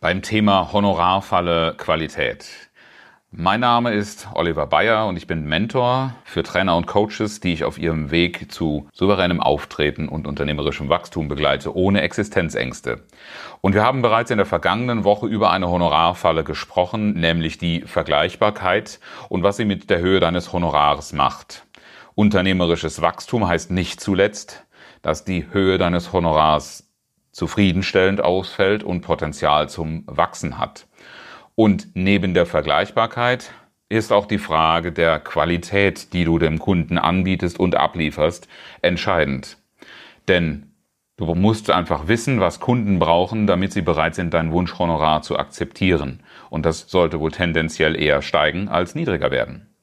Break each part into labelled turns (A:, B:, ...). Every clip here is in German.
A: beim Thema Honorarfalle Qualität. Mein Name ist Oliver Bayer und ich bin Mentor für Trainer und Coaches, die ich auf ihrem Weg zu souveränem Auftreten und unternehmerischem Wachstum begleite, ohne Existenzängste. Und wir haben bereits in der vergangenen Woche über eine Honorarfalle gesprochen, nämlich die Vergleichbarkeit und was sie mit der Höhe deines Honorars macht. Unternehmerisches Wachstum heißt nicht zuletzt, dass die Höhe deines Honorars zufriedenstellend ausfällt und Potenzial zum Wachsen hat. Und neben der Vergleichbarkeit ist auch die Frage der Qualität, die du dem Kunden anbietest und ablieferst, entscheidend. Denn du musst einfach wissen, was Kunden brauchen, damit sie bereit sind, dein Wunschhonorar zu akzeptieren. Und das sollte wohl tendenziell eher steigen als niedriger werden.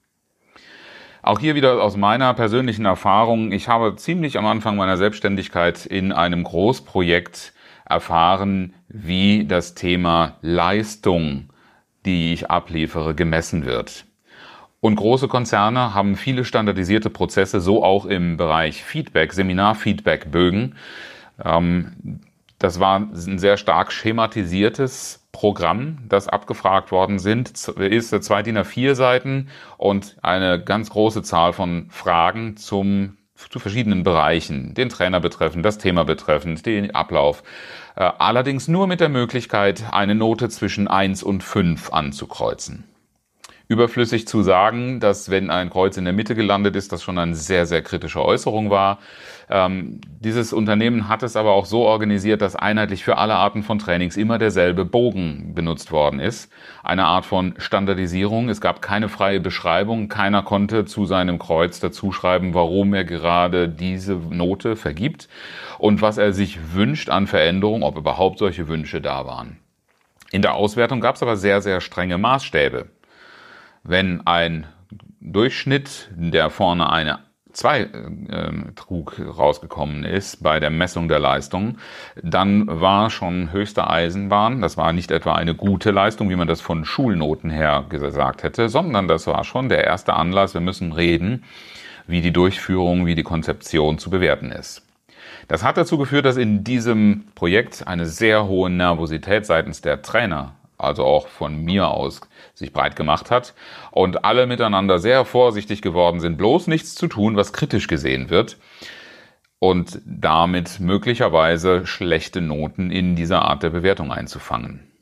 A: Auch hier wieder aus meiner persönlichen Erfahrung. Ich habe ziemlich am Anfang meiner Selbstständigkeit in einem Großprojekt erfahren, wie das Thema Leistung, die ich abliefere, gemessen wird. Und große Konzerne haben viele standardisierte Prozesse, so auch im Bereich Feedback, Seminarfeedback-Bögen. Ähm, das war ein sehr stark schematisiertes Programm, das abgefragt worden sind, ist zwei DIN A4 Seiten und eine ganz große Zahl von Fragen zum zu verschiedenen Bereichen, den Trainer betreffend, das Thema betreffend, den Ablauf. Äh, allerdings nur mit der Möglichkeit, eine Note zwischen eins und fünf anzukreuzen überflüssig zu sagen, dass wenn ein Kreuz in der Mitte gelandet ist, das schon eine sehr, sehr kritische Äußerung war. Ähm, dieses Unternehmen hat es aber auch so organisiert, dass einheitlich für alle Arten von Trainings immer derselbe Bogen benutzt worden ist. Eine Art von Standardisierung. Es gab keine freie Beschreibung. Keiner konnte zu seinem Kreuz dazuschreiben, warum er gerade diese Note vergibt und was er sich wünscht an Veränderung, ob überhaupt solche Wünsche da waren. In der Auswertung gab es aber sehr, sehr strenge Maßstäbe. Wenn ein Durchschnitt, der vorne eine 2 äh, trug rausgekommen ist bei der Messung der Leistung, dann war schon höchste Eisenbahn, das war nicht etwa eine gute Leistung, wie man das von Schulnoten her gesagt hätte, sondern das war schon der erste Anlass, wir müssen reden, wie die Durchführung, wie die Konzeption zu bewerten ist. Das hat dazu geführt, dass in diesem Projekt eine sehr hohe Nervosität seitens der Trainer also auch von mir aus, sich breit gemacht hat und alle miteinander sehr vorsichtig geworden sind, bloß nichts zu tun, was kritisch gesehen wird und damit möglicherweise schlechte Noten in dieser Art der Bewertung einzufangen.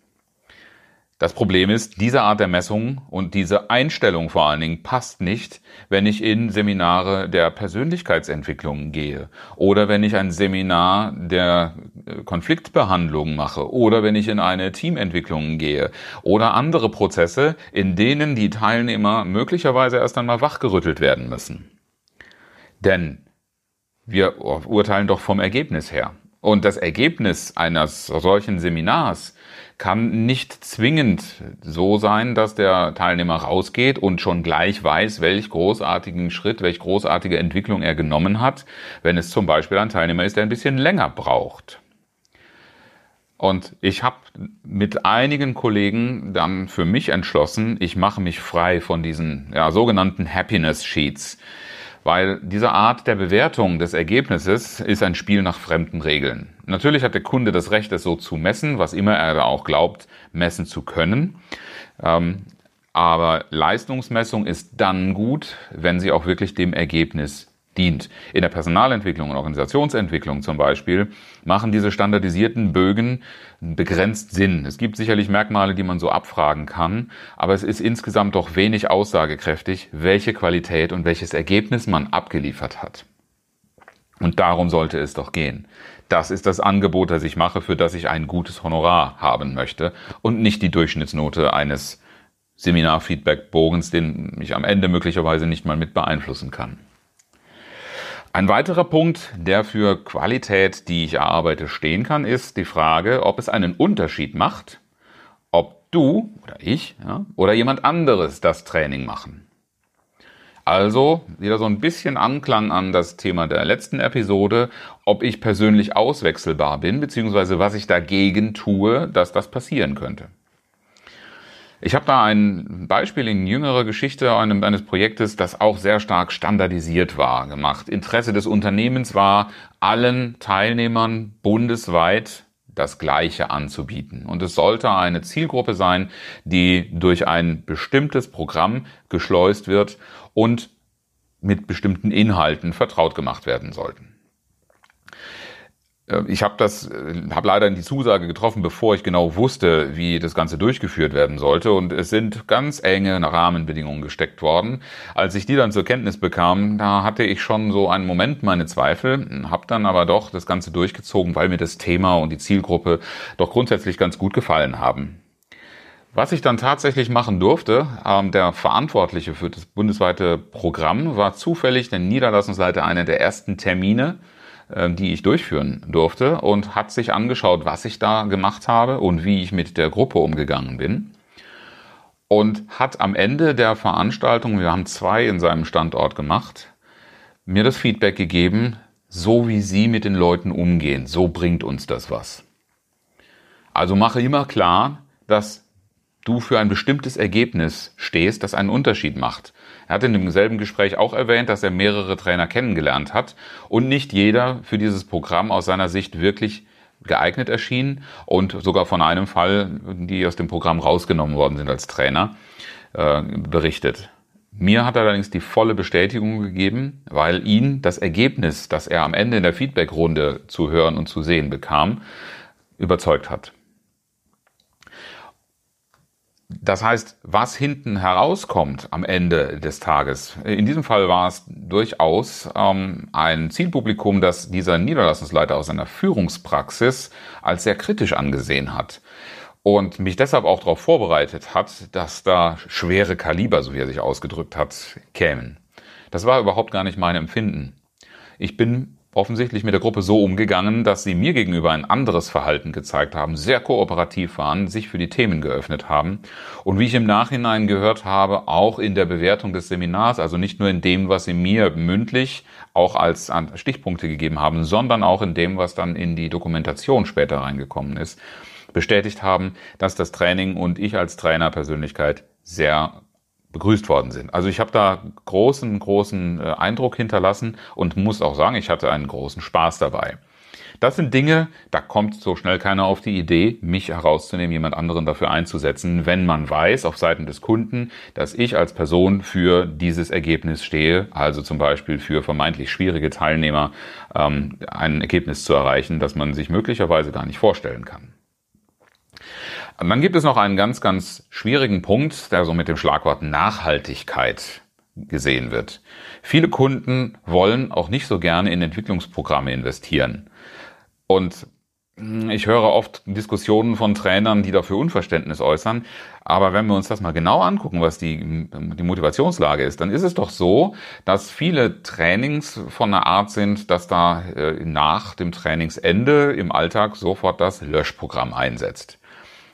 A: Das Problem ist, diese Art der Messung und diese Einstellung vor allen Dingen passt nicht, wenn ich in Seminare der Persönlichkeitsentwicklung gehe oder wenn ich ein Seminar der äh, Konfliktbehandlung mache oder wenn ich in eine Teamentwicklung gehe oder andere Prozesse, in denen die Teilnehmer möglicherweise erst einmal wachgerüttelt werden müssen. Denn wir urteilen doch vom Ergebnis her. Und das Ergebnis eines solchen Seminars kann nicht zwingend so sein, dass der Teilnehmer rausgeht und schon gleich weiß, welch großartigen Schritt, welch großartige Entwicklung er genommen hat, wenn es zum Beispiel ein Teilnehmer ist, der ein bisschen länger braucht. Und ich habe mit einigen Kollegen dann für mich entschlossen, ich mache mich frei von diesen ja, sogenannten Happiness Sheets weil diese Art der Bewertung des Ergebnisses ist ein Spiel nach fremden Regeln. Natürlich hat der Kunde das Recht, es so zu messen, was immer er da auch glaubt, messen zu können. Ähm, aber Leistungsmessung ist dann gut, wenn sie auch wirklich dem Ergebnis dient. In der Personalentwicklung und Organisationsentwicklung zum Beispiel machen diese standardisierten Bögen begrenzt Sinn. Es gibt sicherlich Merkmale, die man so abfragen kann, aber es ist insgesamt doch wenig aussagekräftig, welche Qualität und welches Ergebnis man abgeliefert hat. Und darum sollte es doch gehen. Das ist das Angebot, das ich mache, für das ich ein gutes Honorar haben möchte und nicht die Durchschnittsnote eines Seminarfeedback-Bogens, den ich am Ende möglicherweise nicht mal mit beeinflussen kann. Ein weiterer Punkt, der für Qualität, die ich erarbeite, stehen kann, ist die Frage, ob es einen Unterschied macht, ob du oder ich ja, oder jemand anderes das Training machen. Also wieder so ein bisschen Anklang an das Thema der letzten Episode, ob ich persönlich auswechselbar bin, beziehungsweise was ich dagegen tue, dass das passieren könnte. Ich habe da ein Beispiel in jüngerer Geschichte eines Projektes, das auch sehr stark standardisiert war, gemacht. Interesse des Unternehmens war, allen Teilnehmern bundesweit das Gleiche anzubieten. Und es sollte eine Zielgruppe sein, die durch ein bestimmtes Programm geschleust wird und mit bestimmten Inhalten vertraut gemacht werden sollten. Äh, ich habe das, äh, habe leider die Zusage getroffen, bevor ich genau wusste, wie das Ganze durchgeführt werden sollte. Und es sind ganz enge Rahmenbedingungen gesteckt worden. Als ich die dann zur Kenntnis bekam, da hatte ich schon so einen Moment meine Zweifel, habe dann aber doch das Ganze durchgezogen, weil mir das Thema und die Zielgruppe doch grundsätzlich ganz gut gefallen haben. Was ich dann tatsächlich machen durfte, ähm, der Verantwortliche für das bundesweite Programm war zufällig der Niederlassungsleiter einer der ersten Termine ähm, die ich durchführen durfte und hat sich angeschaut, was ich da gemacht habe und wie ich mit der Gruppe umgegangen bin. Und hat am Ende der Veranstaltung, wir haben zwei in seinem Standort gemacht, mir das Feedback gegeben, so wie Sie mit den Leuten umgehen, so bringt uns das was. Also mache immer klar, dass du für ein bestimmtes Ergebnis stehst, das einen Unterschied macht. Er hat in demselben Gespräch auch erwähnt, dass er mehrere Trainer kennengelernt hat und nicht jeder für dieses Programm aus seiner Sicht wirklich geeignet erschien und sogar von einem Fall, die aus dem Programm rausgenommen worden sind als Trainer, äh, berichtet. Mir hat er allerdings die volle Bestätigung gegeben, weil ihn das Ergebnis, das er am Ende in der Feedbackrunde zu hören und zu sehen bekam, überzeugt hat. Das heißt, was hinten herauskommt am Ende des Tages, in diesem Fall war es durchaus ähm, ein Zielpublikum, das dieser Niederlassungsleiter aus seiner Führungspraxis als sehr kritisch angesehen hat und mich deshalb auch darauf vorbereitet hat, dass da schwere Kaliber, so wie er sich ausgedrückt hat, kämen. Das war überhaupt gar nicht mein Empfinden. Ich bin offensichtlich mit der Gruppe so umgegangen, dass sie mir gegenüber ein anderes Verhalten gezeigt haben, sehr kooperativ waren, sich für die Themen geöffnet haben und wie ich im Nachhinein gehört habe, auch in der Bewertung des Seminars, also nicht nur in dem, was sie mir mündlich auch als Stichpunkte gegeben haben, sondern auch in dem, was dann in die Dokumentation später reingekommen ist, bestätigt haben, dass das Training und ich als Trainerpersönlichkeit sehr begrüßt worden sind. Also ich habe da großen, großen äh, Eindruck hinterlassen und muss auch sagen, ich hatte einen großen Spaß dabei. Das sind Dinge, da kommt so schnell keiner auf die Idee, mich herauszunehmen, jemand anderen dafür einzusetzen, wenn man weiß auf Seiten des Kunden, dass ich als Person für dieses Ergebnis stehe, also zum Beispiel für vermeintlich schwierige Teilnehmer ähm, ein Ergebnis zu erreichen, das man sich möglicherweise gar nicht vorstellen kann. Und dann gibt es noch einen ganz, ganz schwierigen Punkt, der so mit dem Schlagwort Nachhaltigkeit gesehen wird. Viele Kunden wollen auch nicht so gerne in Entwicklungsprogramme investieren. Und ich höre oft Diskussionen von Trainern, die dafür Unverständnis äußern. Aber wenn wir uns das mal genau angucken, was die, die Motivationslage ist, dann ist es doch so, dass viele Trainings von einer Art sind, dass da äh, nach dem Trainingsende im Alltag sofort das Löschprogramm einsetzt.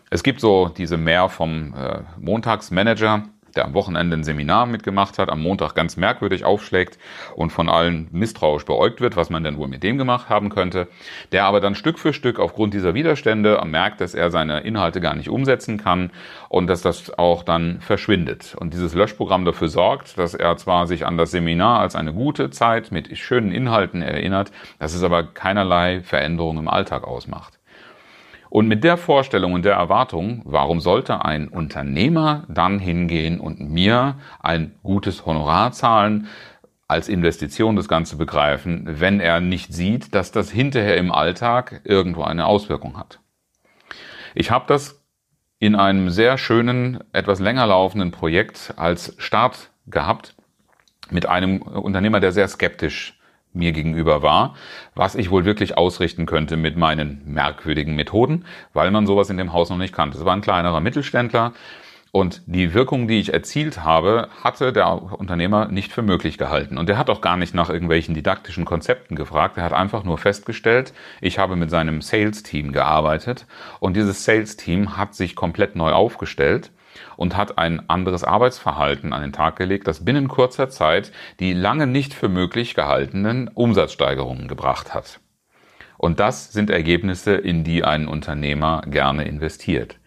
A: Es gibt so diese mehr vom äh, Montagsmanager, der am Wochenende ein Seminar mitgemacht hat, am Montag ganz merkwürdig aufschlägt und von allen misstrauisch beäugt wird, was man denn wohl mit dem gemacht haben könnte, der aber dann Stück für Stück aufgrund dieser Widerstände merkt, dass er seine Inhalte gar nicht umsetzen kann und dass das auch dann verschwindet. Und dieses Löschprogramm dafür sorgt, dass er zwar sich an das Seminar als eine gute Zeit mit schönen Inhalten erinnert, dass es aber keinerlei Veränderung im Alltag ausmacht. Und mit der Vorstellung und der Erwartung, warum sollte ein Unternehmer dann hingehen und mir ein gutes Honorar zahlen, als Investition das Ganze begreifen, wenn er nicht sieht, dass das hinterher im Alltag irgendwo eine Auswirkung hat. Ich habe das in einem sehr schönen, etwas länger laufenden Projekt als Start gehabt mit einem Unternehmer, der sehr skeptisch mir gegenüber war, was ich wohl wirklich ausrichten könnte mit meinen merkwürdigen Methoden, weil man sowas in dem Haus noch nicht kannte. Es war ein kleinerer Mittelständler Und die Wirkung, die ich erzielt habe, hatte der Unternehmer nicht für möglich gehalten. Und er hat auch gar nicht nach irgendwelchen didaktischen Konzepten gefragt. Er hat einfach nur festgestellt, ich habe mit seinem Sales-Team gearbeitet und dieses Sales-Team hat sich komplett neu aufgestellt und hat ein anderes Arbeitsverhalten an den Tag gelegt, das binnen kurzer Zeit die lange nicht für möglich gehaltenen Umsatzsteigerungen gebracht hat. Und das sind Ergebnisse, in die ein Unternehmer gerne investiert.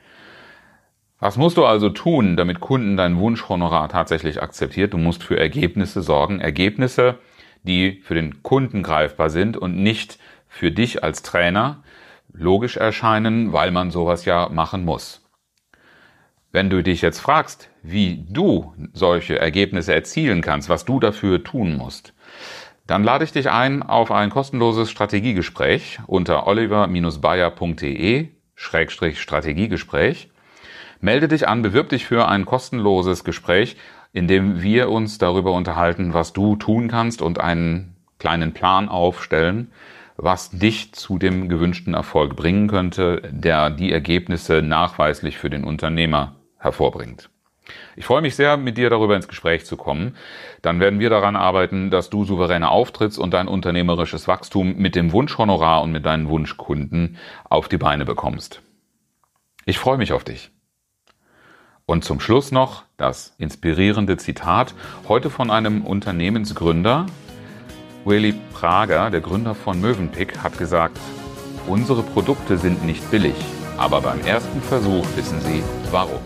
A: Was musst du also tun, damit Kunden dein Wunschhonorar tatsächlich akzeptiert? Du musst für Ergebnisse sorgen. Ergebnisse, die für den Kunden greifbar sind und nicht für dich als Trainer logisch erscheinen, weil man sowas ja machen muss. Wenn du dich jetzt fragst, wie du solche Ergebnisse erzielen kannst, was du dafür tun musst, dann lade ich dich ein auf ein kostenloses Strategiegespräch unter oliver-bayer.de-strategiegespräch. Melde dich an, bewirb dich für ein kostenloses Gespräch, in dem wir uns darüber unterhalten, was du tun kannst und einen kleinen Plan aufstellen, was dich zu dem gewünschten Erfolg bringen könnte, der die Ergebnisse nachweislich für den Unternehmer hervorbringt. Ich freue mich sehr, mit dir darüber ins Gespräch zu kommen. Dann werden wir daran arbeiten, dass du souveräner auftrittst und dein unternehmerisches Wachstum mit dem Wunschhonorar und mit deinen Wunschkunden auf die Beine bekommst. Ich freue mich auf dich. Und zum Schluss noch das inspirierende Zitat, heute von einem Unternehmensgründer. Willy Prager, der Gründer von Mövenpick, hat gesagt, unsere Produkte sind nicht billig, aber beim ersten Versuch wissen sie warum.